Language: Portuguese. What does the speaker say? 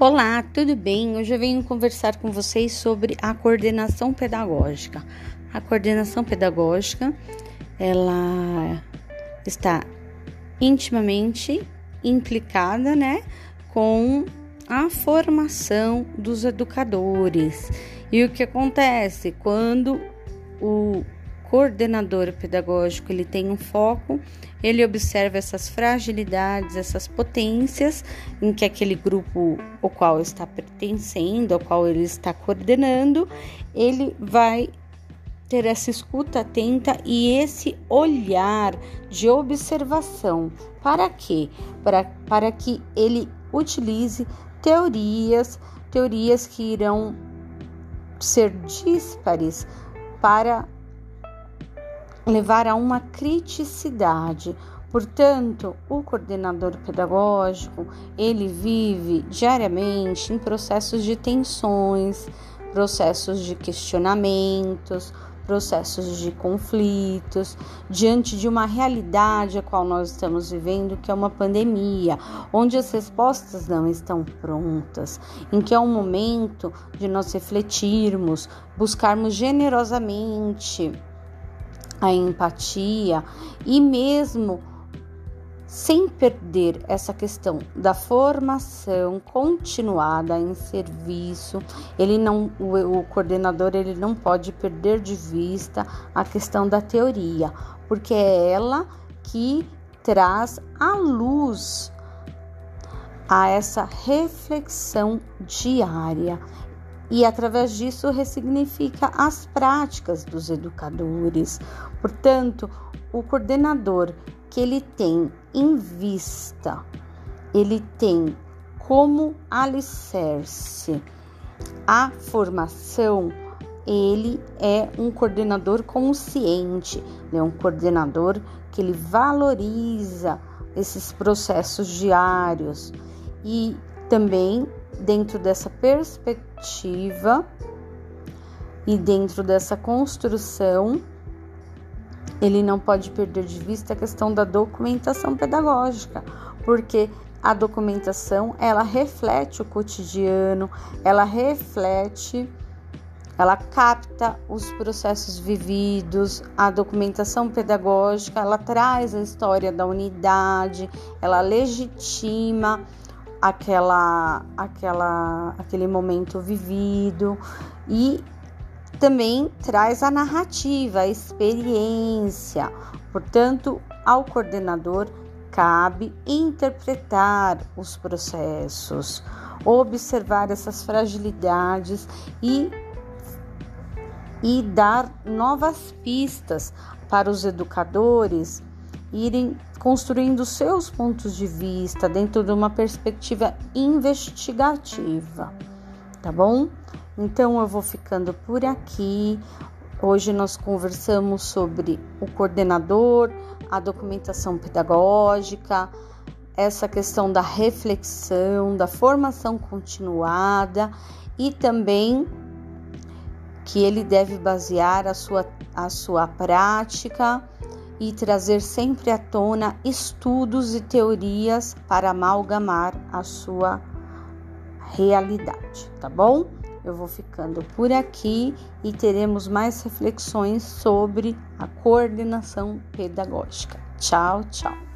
Olá, tudo bem? Hoje eu venho conversar com vocês sobre a coordenação pedagógica. A coordenação pedagógica, ela está intimamente implicada, né, com a formação dos educadores. E o que acontece quando o coordenador pedagógico ele tem um foco, ele observa essas fragilidades, essas potências em que aquele grupo ao qual está pertencendo, ao qual ele está coordenando, ele vai ter essa escuta atenta e esse olhar de observação. Para quê? Para, para que ele utilize teorias, teorias que irão ser díspares para levar a uma criticidade. Portanto, o coordenador pedagógico, ele vive diariamente em processos de tensões, processos de questionamentos, processos de conflitos, diante de uma realidade a qual nós estamos vivendo, que é uma pandemia, onde as respostas não estão prontas, em que é um momento de nós refletirmos, buscarmos generosamente a empatia e mesmo sem perder essa questão da formação continuada em serviço, ele não o, o, coordenador ele não pode perder de vista a questão da teoria, porque é ela que traz a luz a essa reflexão diária e através disso ressignifica as práticas dos educadores. Portanto, o coordenador que ele tem em vista, ele tem como alicerce a formação, ele é um coordenador consciente, é um coordenador que ele valoriza esses processos diários e também dentro dessa perspectiva e dentro dessa construção, ele não pode perder de vista a questão da documentação pedagógica, porque a documentação ela reflete o cotidiano, ela reflete, ela capta os processos vividos, a documentação pedagógica ela traz a história da unidade, ela legitima aquela, aquela, aquele momento vivido e também traz a narrativa, a experiência. Portanto, ao coordenador cabe interpretar os processos, observar essas fragilidades e e dar novas pistas para os educadores irem construindo seus pontos de vista dentro de uma perspectiva investigativa, tá bom? Então eu vou ficando por aqui. Hoje nós conversamos sobre o coordenador, a documentação pedagógica, essa questão da reflexão, da formação continuada e também que ele deve basear a sua, a sua prática e trazer sempre à tona estudos e teorias para amalgamar a sua realidade, tá bom? Eu vou ficando por aqui e teremos mais reflexões sobre a coordenação pedagógica. Tchau, tchau.